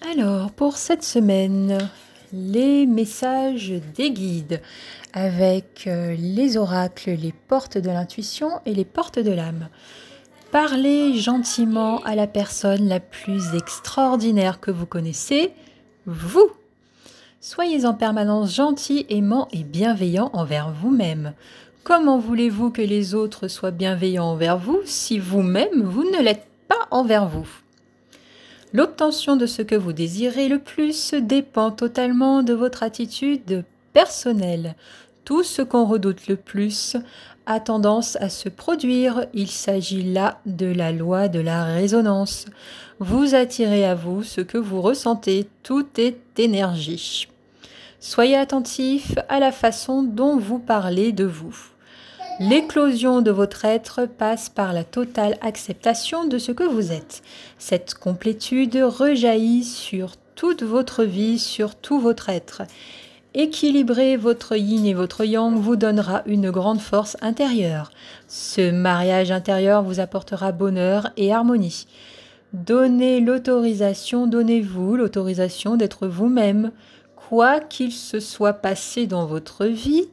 Alors, pour cette semaine, les messages des guides avec euh, les oracles, les portes de l'intuition et les portes de l'âme. Parlez gentiment à la personne la plus extraordinaire que vous connaissez, vous. Soyez en permanence gentil, aimant et bienveillant envers vous-même. Comment voulez-vous que les autres soient bienveillants envers vous si vous-même vous ne l'êtes pas envers vous? L'obtention de ce que vous désirez le plus dépend totalement de votre attitude personnelle. Tout ce qu'on redoute le plus a tendance à se produire. Il s'agit là de la loi de la résonance. Vous attirez à vous ce que vous ressentez. Tout est énergie. Soyez attentif à la façon dont vous parlez de vous. L'éclosion de votre être passe par la totale acceptation de ce que vous êtes. Cette complétude rejaillit sur toute votre vie, sur tout votre être. Équilibrer votre yin et votre yang vous donnera une grande force intérieure. Ce mariage intérieur vous apportera bonheur et harmonie. Donnez l'autorisation, donnez-vous l'autorisation d'être vous-même. Quoi qu'il se soit passé dans votre vie,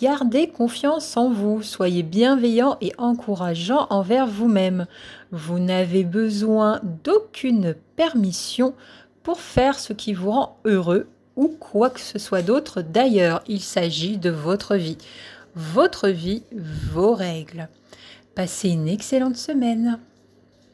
Gardez confiance en vous, soyez bienveillant et encourageant envers vous-même. Vous, n'avez besoin d'aucune permission pour faire ce qui vous rend heureux ou quoi que ce soit d'autre. D'ailleurs, il s'agit de votre vie. Votre vie, vos règles. Passez une excellente semaine.